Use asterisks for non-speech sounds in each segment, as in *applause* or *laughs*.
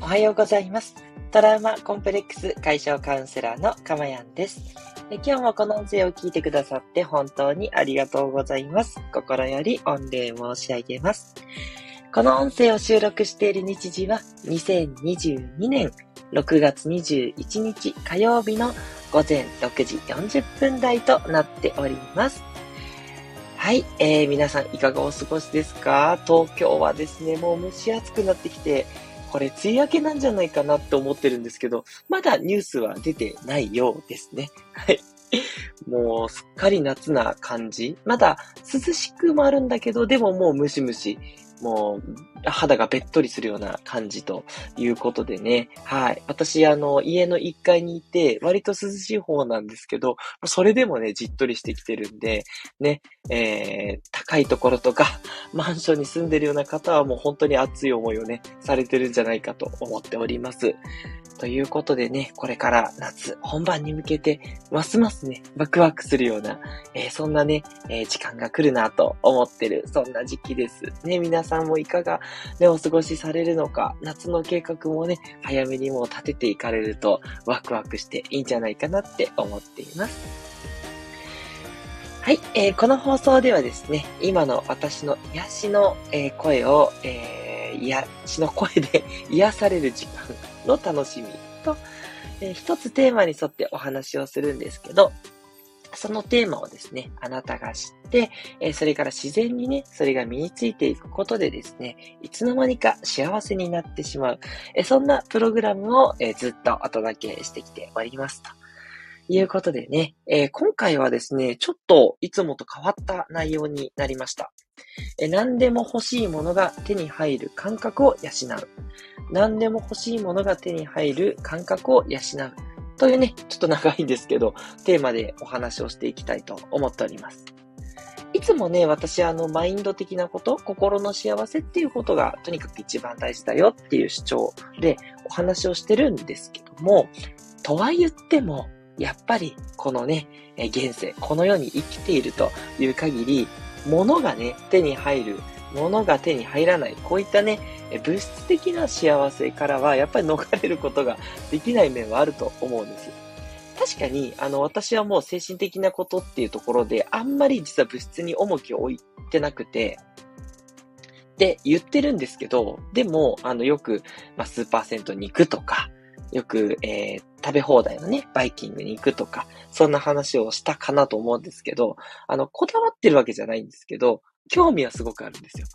おはようございます。トラウマコンプレックス解消カウンセラーのかまやんです。今日もこの音声を聞いてくださって本当にありがとうございます。心より御礼申し上げます。この音声を収録している日時は2022年6月21日火曜日の午前6時40分台となっております。はい、えー、皆さんいかがお過ごしですか？東京はですね、もう蒸し暑くなってきて、これ梅雨明けなんじゃないかなって思ってるんですけど、まだニュースは出てないようですね。はい。*laughs* もうすっかり夏な感じ。まだ涼しくもあるんだけど、でももうムシムシもう、肌がべっとりするような感じということでね。はい。私、あの、家の1階にいて、割と涼しい方なんですけど、それでもね、じっとりしてきてるんで、ね、えー、高いところとか、*laughs* マンションに住んでるような方はもう本当に熱い思いをね、されてるんじゃないかと思っております。ということでね、これから夏本番に向けて、ますますね、ワクワクするような、えー、そんなね、えー、時間が来るなと思ってる、そんな時期です。ね、皆さんもいかが、ね、お過ごしされるのか、夏の計画もね、早めにもう立てていかれると、ワクワクしていいんじゃないかなって思っています。はい、えー、この放送ではですね、今の私の癒しの、えー、声を、えー、癒しの声で *laughs* 癒される時間の楽しみと、えー、一つテーマに沿ってお話をするんですけど、そのテーマをですね、あなたが知って、え、それから自然にね、それが身についていくことでですね、いつの間にか幸せになってしまう、え、そんなプログラムを、え、ずっとお届けしてきておりますと。いうことでね、え今回はですね、ちょっといつもと変わった内容になりました。え何でも欲しいものが手に入る感覚を養う。何でも欲しいものが手に入る感覚を養う。というね、ちょっと長いんですけど、テーマでお話をしていきたいと思っております。いつもね、私あの、マインド的なこと、心の幸せっていうことがとにかく一番大事だよっていう主張でお話をしてるんですけども、とは言っても、やっぱりこのね、現世、この世に生きているという限り、物がね、手に入る物が手に入らない、こういったね、物質的な幸せからは、やっぱり逃れることができない面はあると思うんですよ。確かに、あの、私はもう精神的なことっていうところで、あんまり実は物質に重きを置いてなくて、って言ってるんですけど、でも、あの、よく、まあ、スーパー銭湯に行くとか、よく、えー、食べ放題のね、バイキングに行くとか、そんな話をしたかなと思うんですけど、あの、こだわってるわけじゃないんですけど、興味はすごくあるんですよ。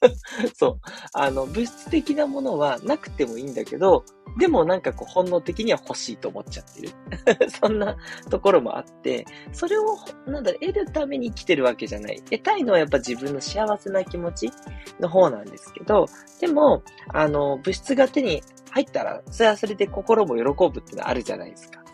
*laughs* そう。あの、物質的なものはなくてもいいんだけど、でもなんかこう本能的には欲しいと思っちゃってる。*laughs* そんなところもあって、それを、なんだろ、得るために生きてるわけじゃない。得たいのはやっぱ自分の幸せな気持ちの方なんですけど、でも、あの、物質が手に入ったら、それはそれで心も喜ぶってのはあるじゃないですか。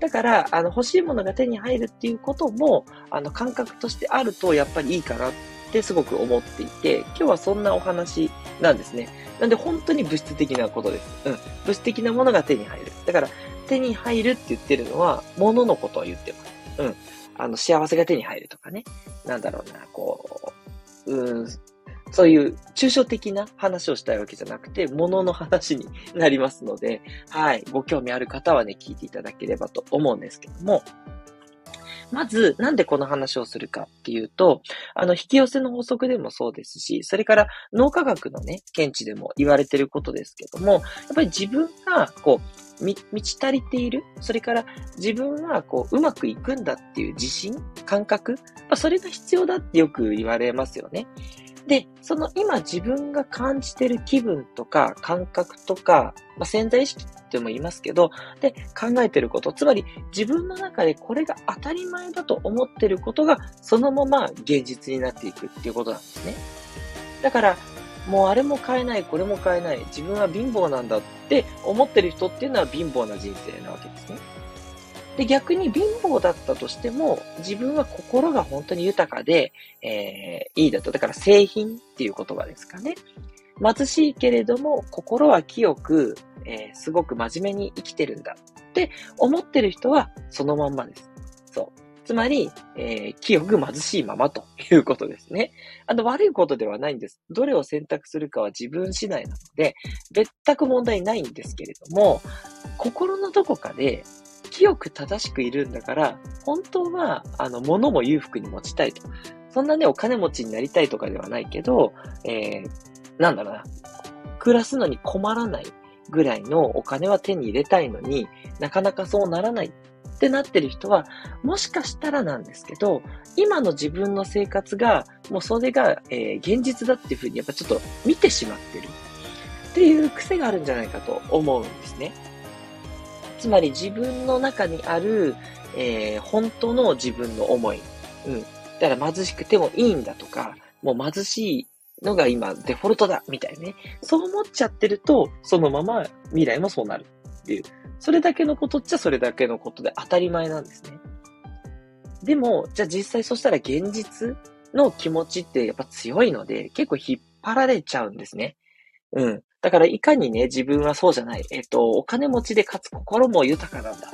だから、あの、欲しいものが手に入るっていうことも、あの、感覚としてあると、やっぱりいいかなってすごく思っていて、今日はそんなお話なんですね。なんで、本当に物質的なことです。うん。物質的なものが手に入る。だから、手に入るって言ってるのは、物のことを言ってます。うん。あの、幸せが手に入るとかね。なんだろうな、こう、うん、そういう抽象的な話をしたいわけじゃなくて、ものの話になりますので、はい、ご興味ある方はね、聞いていただければと思うんですけども、まず、なんでこの話をするかっていうと、あの、引き寄せの法則でもそうですし、それから脳科学のね、見地でも言われてることですけども、やっぱり自分が、こう、満ち足りている。それから自分はこう、うまくいくんだっていう自信感覚それが必要だってよく言われますよね。で、その今自分が感じてる気分とか感覚とか、まあ、潜在意識っても言いますけど、で、考えてること、つまり自分の中でこれが当たり前だと思ってることが、そのまま現実になっていくっていうことなんですね。だから、もうあれも買えない、これも買えない、自分は貧乏なんだって思ってる人っていうのは貧乏な人生なわけですね。で、逆に貧乏だったとしても、自分は心が本当に豊かで、えー、いいだと。だから製品っていう言葉ですかね。貧しいけれども、心は清く、えー、すごく真面目に生きてるんだって思ってる人はそのまんまです。そう。つまり、えー、清く貧しいままということですね。あの、悪いことではないんです。どれを選択するかは自分次第なので、別く問題ないんですけれども、心のどこかで、清く正しくいるんだから、本当は、あの、物も裕福に持ちたいと。そんなね、お金持ちになりたいとかではないけど、えー、なんだろうな。暮らすのに困らないぐらいのお金は手に入れたいのになかなかそうならないってなってる人は、もしかしたらなんですけど、今の自分の生活が、もうそれが、えー、現実だっていうふうにやっぱちょっと見てしまってるっていう癖があるんじゃないかと思うんですね。つまり自分の中にある、えー、本当の自分の思い。うん。だから貧しくてもいいんだとか、もう貧しいのが今デフォルトだみたいね。そう思っちゃってると、そのまま未来もそうなるっていう。それだけのことっちゃそれだけのことで当たり前なんですね。でも、じゃあ実際そしたら現実の気持ちってやっぱ強いので、結構引っ張られちゃうんですね。うん。だからいかにね、自分はそうじゃない。えっと、お金持ちでかつ心も豊かなんだ。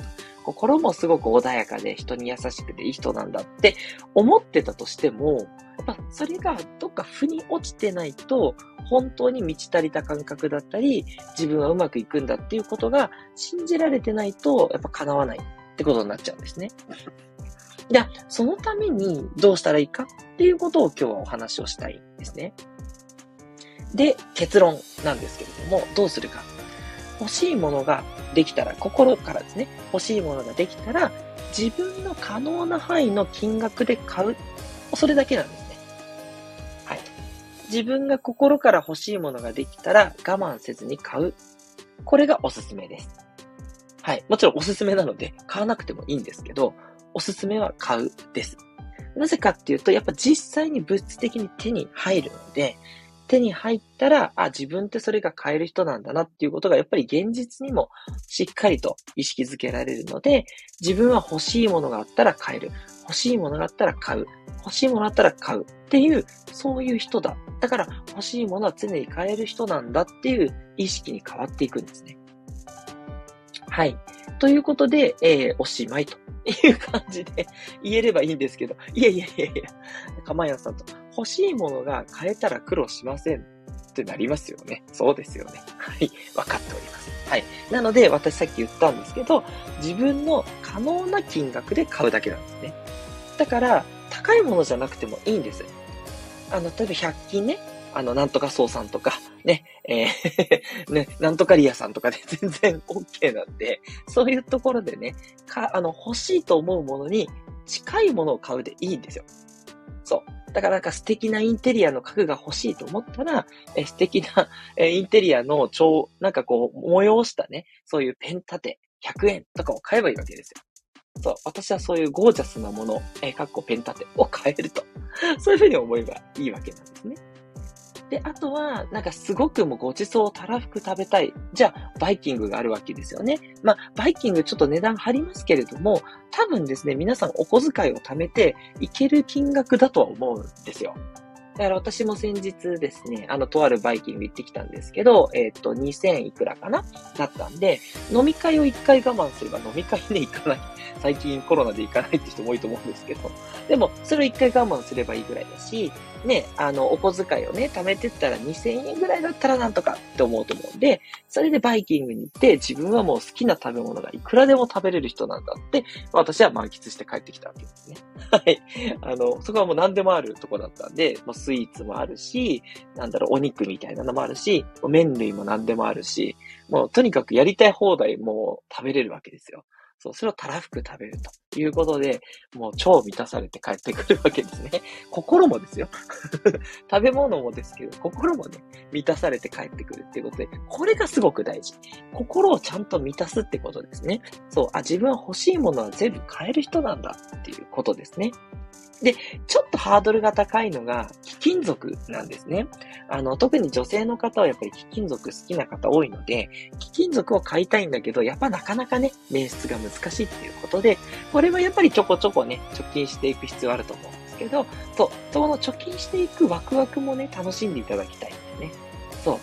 心もすごく穏やかで人に優しくていい人なんだって思ってたとしても、やっぱそれがどっか腑に落ちてないと、本当に満ち足りた感覚だったり、自分はうまくいくんだっていうことが信じられてないと、やっぱ叶わないってことになっちゃうんですね。じゃあ、そのためにどうしたらいいかっていうことを今日はお話をしたいんですね。で、結論なんですけれども、どうするか。欲しいものができたら、心からですね、欲しいものができたら、自分の可能な範囲の金額で買う。それだけなんですね。はい。自分が心から欲しいものができたら我慢せずに買う。これがおすすめです。はい。もちろんおすすめなので買わなくてもいいんですけど、おすすめは買うです。なぜかっていうと、やっぱ実際に物質的に手に入るので、手に入ったら、あ、自分ってそれが買える人なんだなっていうことが、やっぱり現実にもしっかりと意識づけられるので、自分は欲しいものがあったら買える。欲しいものがあったら買う。欲しいものがあったら買う。っていう、そういう人だ。だから欲しいものは常に買える人なんだっていう意識に変わっていくんですね。はい。ということで、えー、おしまいという感じで言えればいいんですけど、いやいやいやいや、かまやさんと、欲しいものが買えたら苦労しませんってなりますよね。そうですよね。はい。わかっております。はい。なので、私さっき言ったんですけど、自分の可能な金額で買うだけなんですね。だから、高いものじゃなくてもいいんです。あの、例えば100均ね、あの、なんとか総さんとか、ね、えー *laughs* ね、なんとかリアさんとかで *laughs* 全然 OK なんで、そういうところでね、か、あの、欲しいと思うものに近いものを買うでいいんですよ。そう。だからなんか素敵なインテリアの家具が欲しいと思ったら、え素敵な、*laughs* インテリアの超、なんかこう、催したね、そういうペン立て、100円とかを買えばいいわけですよ。そう、私はそういうゴージャスなもの、えー、かっこペン立てを買えると。*laughs* そういうふうに思えばいいわけなんですね。で、あとは、なんかすごくもうごちそうたらふく食べたい。じゃあ、バイキングがあるわけですよね。まあ、バイキングちょっと値段張りますけれども、多分ですね、皆さんお小遣いを貯めていける金額だとは思うんですよ。だから私も先日ですね、あの、とあるバイキング行ってきたんですけど、えっ、ー、と、2000いくらかなだったんで、飲み会を一回我慢すれば飲み会ね、行かない。最近コロナで行かないって人も多いと思うんですけど、でも、それを一回我慢すればいいぐらいだし、ね、あの、お小遣いをね、貯めてったら2000円ぐらいだったらなんとかって思うと思うんで、それでバイキングに行って、自分はもう好きな食べ物がいくらでも食べれる人なんだって、私は満喫して帰ってきたわけですね。*laughs* はい。あの、そこはもう何でもあるとこだったんで、もうスイーツもあるし、なんだろう、お肉みたいなのもあるし、麺類も何でもあるし、もうとにかくやりたい放題もう食べれるわけですよ。そう、それをたらふく食べるということで、もう超満たされて帰ってくるわけですね。*laughs* 心もですよ。*laughs* 食べ物もですけど、心もね、満たされて帰ってくるっていうことで、これがすごく大事。心をちゃんと満たすってことですね。そう、あ、自分は欲しいものは全部買える人なんだっていうことですね。で、ちょっとハードルが高いのが、貴金属なんですね。あの、特に女性の方はやっぱり貴金属好きな方多いので、貴金属を買いたいんだけど、やっぱなかなかね、捻出が難しいっていうことで、これはやっぱりちょこちょこね、貯金していく必要あると思うんですけど、そう、その貯金していくワクワクもね、楽しんでいただきたいんですね。そ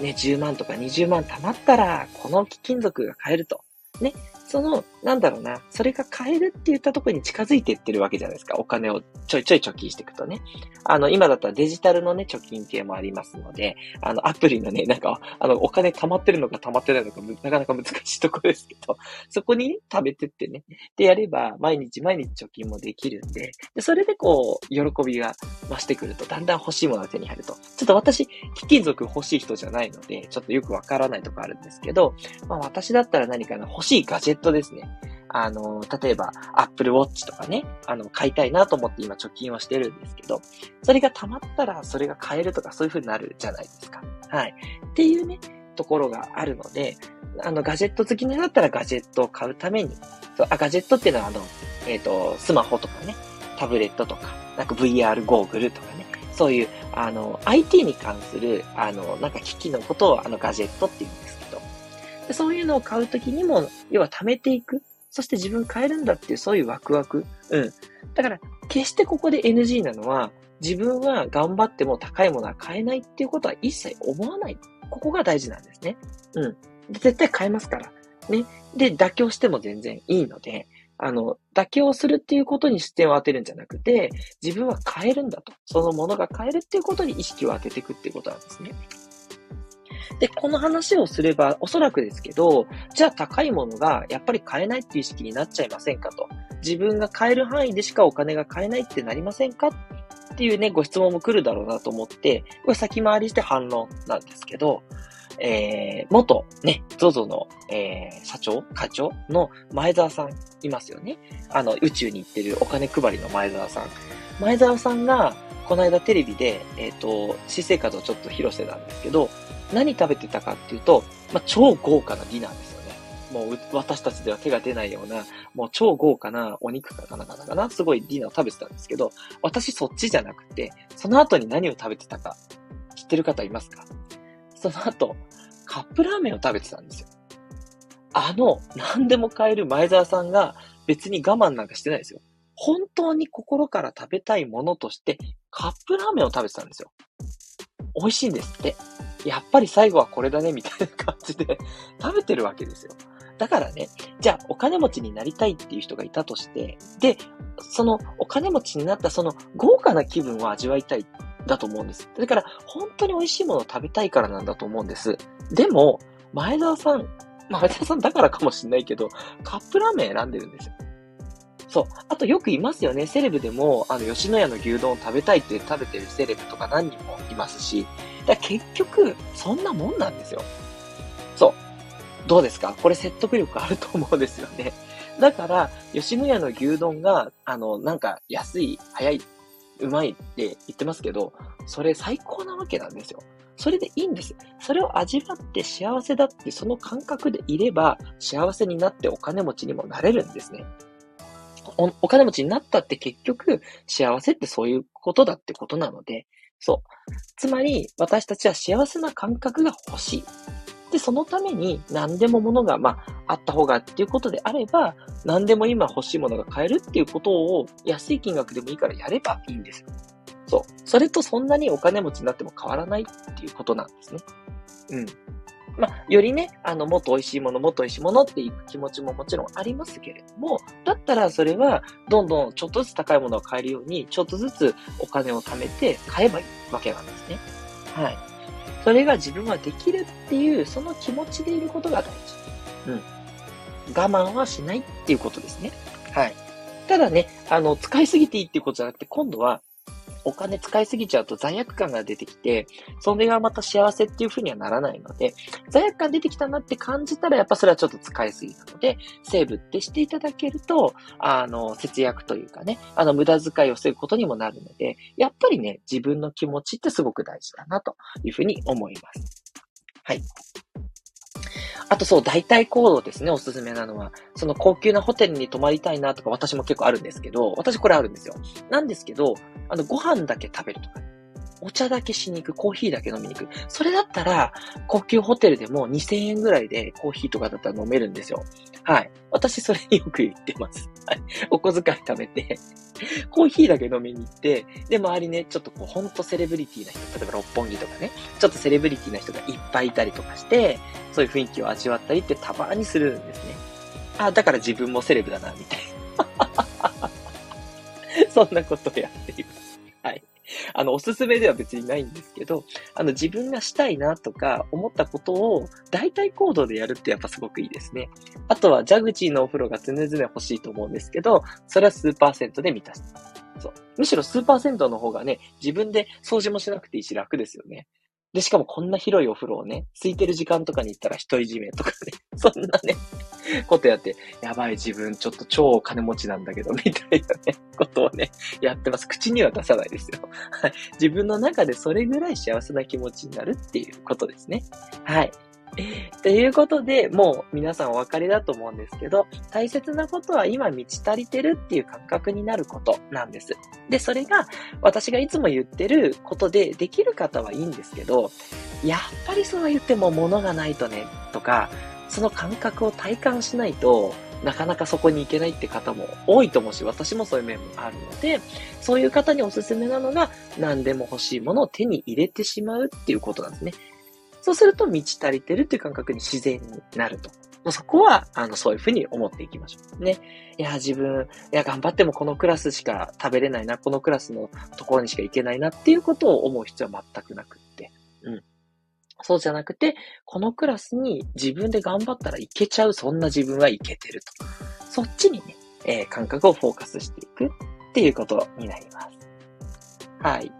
う。ね、10万とか20万貯まったら、この貴金属が買えると。ね、その、なんだろうな、それが買えるって言ったところに近づいていってるわけじゃないですか。お金をちょいちょい貯金していくとね。あの、今だったらデジタルのね、貯金系もありますので、あの、アプリのね、なんか、あの、お金貯まってるのか貯まってないのか、なかなか難しいところですけど、そこにね、食べてってね。で、やれば、毎日毎日貯金もできるんで、でそれでこう、喜びが増してくると、だんだん欲しいものが手に入ると。ちょっと私、貴金属欲しい人じゃないので、ちょっとよくわからないとこあるんですけど、まあ私だったら何かな、欲しいガジェットですね。あの、例えば、Apple Watch とかね、あの、買いたいなと思って今貯金をしてるんですけど、それが溜まったらそれが買えるとかそういう風になるじゃないですか。はい。っていうね、ところがあるので、あの、ガジェット好きになったらガジェットを買うために、そうあガジェットっていうのはあの、えっ、ー、と、スマホとかね、タブレットとか、なんか VR ゴーグルとかね、そういう、あの、IT に関する、あの、なんか機器のことをあのガジェットって言うんですけど、そういうのを買うときにも、要は貯めていく。そして自分変えるんだっていうそういうワクワク。うん。だから、決してここで NG なのは、自分は頑張っても高いものは買えないっていうことは一切思わない。ここが大事なんですね。うん。絶対買えますから。ね。で、妥協しても全然いいので、あの、妥協するっていうことに視点を当てるんじゃなくて、自分は変えるんだと。そのものが変えるっていうことに意識を当てていくっていうことなんですね。で、この話をすれば、おそらくですけど、じゃあ高いものがやっぱり買えないっていう意識になっちゃいませんかと。自分が買える範囲でしかお金が買えないってなりませんか？っていうね、ご質問も来るだろうなと思って、これ先回りして反論なんですけど、えー、元ね、ZOZO の、えー、社長課長の前澤さんいますよね。あの、宇宙に行ってるお金配りの前澤さん。前澤さんが、この間テレビで、えっ、ー、と、私生活をちょっと披露してたんですけど、何食べてたかっていうと、まあ、超豪華なディナーですよね。もう私たちでは手が出ないような、もう超豪華なお肉かなかなかな、すごいディナーを食べてたんですけど、私そっちじゃなくて、その後に何を食べてたか、知ってる方いますか？その後、カップラーメンを食べてたんですよ。あの、何でも買える前澤さんが別に我慢なんかしてないですよ。本当に心から食べたいものとして、カップラーメンを食べてたんですよ。美味しいんですって。やっぱり最後はこれだね、みたいな感じで *laughs* 食べてるわけですよ。だからね、じゃあお金持ちになりたいっていう人がいたとして、で、そのお金持ちになったその豪華な気分を味わいたいだと思うんです。だから本当に美味しいものを食べたいからなんだと思うんです。でも、前澤さん、前澤さんだからかもしんないけど、カップラーメン選んでるんですよ。そう。あとよくいますよね。セレブでも、あの、吉野家の牛丼を食べたいって食べてるセレブとか何人もいますし、だ結局、そんなもんなんですよ。そう。どうですか？これ説得力あると思うんですよね。だから、吉野家の牛丼が、あの、なんか安い、早い、うまいって言ってますけど、それ最高なわけなんですよ。それでいいんです。それを味わって幸せだってその感覚でいれば幸せになってお金持ちにもなれるんですね。おお金持ちになったって結局、幸せってそういうことだってことなので、そう。つまり、私たちは幸せな感覚が欲しい。で、そのために何でも物が、まあ、あった方がっていうことであれば、何でも今欲しいものが買えるっていうことを安い金額でもいいからやればいいんですよ。そう。それとそんなにお金持ちになっても変わらないっていうことなんですね。うん。まあ、よりね、あの、もっと美味しいもの、もっと美味しいものっていう気持ちももちろんありますけれども、だったらそれは、どんどんちょっとずつ高いものを買えるように、ちょっとずつお金を貯めて買えばいいわけなんですね。はい。それが自分はできるっていう、その気持ちでいることが大事。うん。我慢はしないっていうことですね。はい。ただね、あの、使いすぎていいっていうことじゃなくて、今度は、お金使いすぎちゃうと罪悪感が出てきて、それがまた幸せっていう風にはならないので、罪悪感出てきたなって感じたら、やっぱそれはちょっと使いすぎなので、セーブってしていただけると、あの、節約というかね、あの、無駄遣いを防ぐことにもなるので、やっぱりね、自分の気持ちってすごく大事だなというふうに思います。はい。あとそう、代替行動ですね、おすすめなのは。その高級なホテルに泊まりたいなとか私も結構あるんですけど、私これあるんですよ。なんですけど、あの、ご飯だけ食べるとか、お茶だけしに行く、コーヒーだけ飲みに行く。それだったら、高級ホテルでも2000円ぐらいでコーヒーとかだったら飲めるんですよ。はい。私それによく言ってます。はい。お小遣い貯めて、*laughs* コーヒーだけ飲みに行って、で、周りね、ちょっとこう、ほんとセレブリティな人、例えば六本木とかね、ちょっとセレブリティな人がいっぱいいたりとかして、そういう雰囲気を味わったりってたまにするんですね。あ、だから自分もセレブだな、みたいな。*laughs* そんなことをやっています。あの、おすすめでは別にないんですけど、あの、自分がしたいなとか思ったことを大体行動でやるってやっぱすごくいいですね。あとは、蛇口のお風呂が常々欲しいと思うんですけど、それは数パーセントで満たす。そう。むしろ数パーセントの方がね、自分で掃除もしなくていいし楽ですよね。で、しかもこんな広いお風呂をね、空いてる時間とかに行ったら独り占めとかね、*laughs* そんなね、ことやって、やばい自分ちょっと超お金持ちなんだけど、みたいなね、ことをね、やってます。口には出さないですよ。はい。自分の中でそれぐらい幸せな気持ちになるっていうことですね。はい。*laughs* ということで、もう皆さんお分かりだと思うんですけど、大切なことは今満ち足りてるっていう感覚になることなんです。で、それが私がいつも言ってることでできる方はいいんですけど、やっぱりそう言っても物がないとね、とか、その感覚を体感しないと、なかなかそこに行けないって方も多いと思うし、私もそういう面もあるので、そういう方におすすめなのが、何でも欲しいものを手に入れてしまうっていうことなんですね。そうすると満ち足りてるっていう感覚に自然になると。もうそこは、あの、そういうふうに思っていきましょう。ね。いや、自分、いや、頑張ってもこのクラスしか食べれないな、このクラスのところにしか行けないなっていうことを思う必要は全くなくって。うん。そうじゃなくて、このクラスに自分で頑張ったらいけちゃう、そんな自分はいけてると。そっちにね、えー、感覚をフォーカスしていくっていうことになります。はい。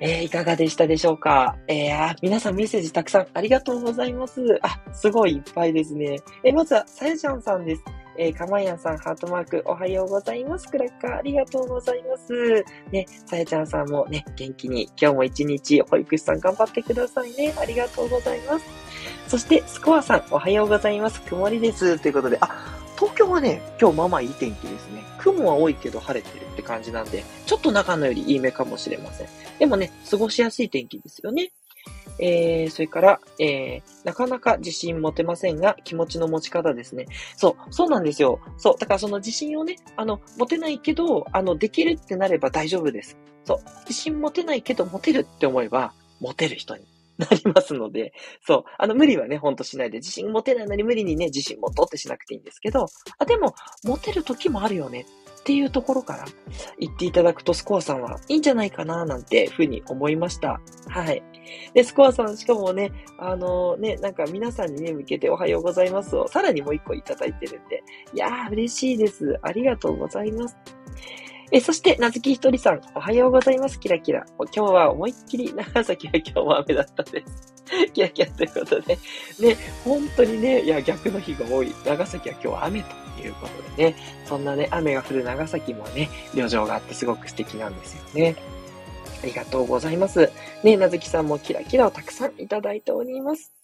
えー、いかがでしたでしょうか？えー、皆さんメッセージたくさんありがとうございます。あ、すごいいっぱいですね。えー、まずは、さやちゃんさんです。えー、かまやんさん、ハートマーク、おはようございます。クラッカー、ありがとうございます。ね、さやちゃんさんもね、元気に、今日も一日、保育士さん頑張ってくださいね。ありがとうございます。そして、スコアさん、おはようございます。曇りです。ということで、あ、東京はね、今日まあまあいい天気ですね。雲は多いけど晴れてるって感じなんで、ちょっと中のよりいい目かもしれません。でもね、過ごしやすい天気ですよね。えー、それから、えー、なかなか自信持てませんが、気持ちの持ち方ですね。そう、そうなんですよ。そう、だからその自信をね、あの、持てないけど、あの、できるってなれば大丈夫です。そう、自信持てないけど持てるって思えば、持てる人になりますので、そう。あの、無理はね、ほんとしないで、自信持てないのに無理にね、自信持とうってしなくていいんですけど、あ、でも、持てる時もあるよねっていうところから言っていただくと、スコアさんはいいんじゃないかな、なんてふうに思いました。はい。で、スコアさん、しかもね、あのね、なんか皆さんにね、向けておはようございますを、さらにもう一個いただいてるんで、いやー、嬉しいです。ありがとうございます。え、そして、なずきひとりさん、おはようございます。キラキラ。今日は思いっきり、長崎は今日も雨だったです。*laughs* キラキラということで、ね、本当にね、いや、逆の日が多い。長崎は今日は雨ということでね、そんなね、雨が降る長崎もね、旅情があってすごく素敵なんですよね。ありがとうございます。ね、なずきさんもキラキラをたくさんいただいております。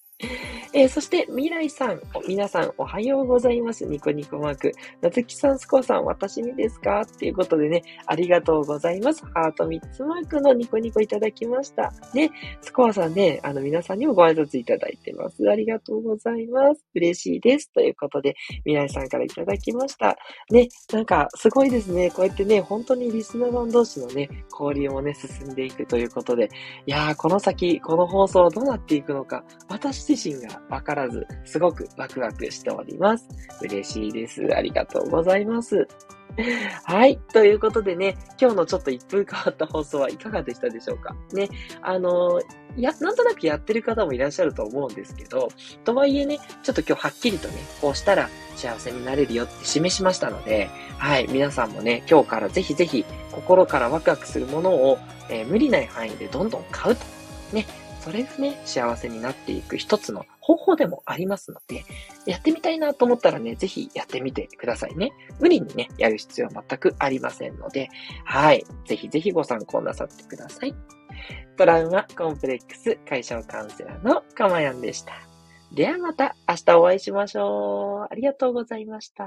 えー、そして、未来さん、皆さんおはようございます。ニコニコマーク。なつきさん、スコアさん、私にですか？っていうことでね、ありがとうございます。ハート3つマークのニコニコいただきました。ね、スコアさんね、あの、皆さんにもご挨拶いただいてます。ありがとうございます。嬉しいです。ということで、未来さんからいただきました。ね、なんか、すごいですね。こうやってね、本当にリスナーさん同士のね、交流もね、進んでいくということで、いやー、この先、この放送どうなっていくのか、私自身がわからず、すごくワクワクしております。嬉しいです。ありがとうございます。はい。ということでね、今日のちょっと一風変わった放送はいかがでしたでしょうか？ね。あのー、や、なんとなくやってる方もいらっしゃると思うんですけど、とはいえね、ちょっと今日はっきりとね、こうしたら幸せになれるよって示しましたので、はい。皆さんもね、今日からぜひぜひ心からワクワクするものを、えー、無理ない範囲でどんどん買うと。ね。それがね、幸せになっていく一つの方法でもありますので、やってみたいなと思ったらね、ぜひやってみてくださいね。無理にね、やる必要は全くありませんので、はい。ぜひぜひご参考なさってください。トラウマコンプレックス解消カウンセラーのかまやんでした。ではまた明日お会いしましょう。ありがとうございました。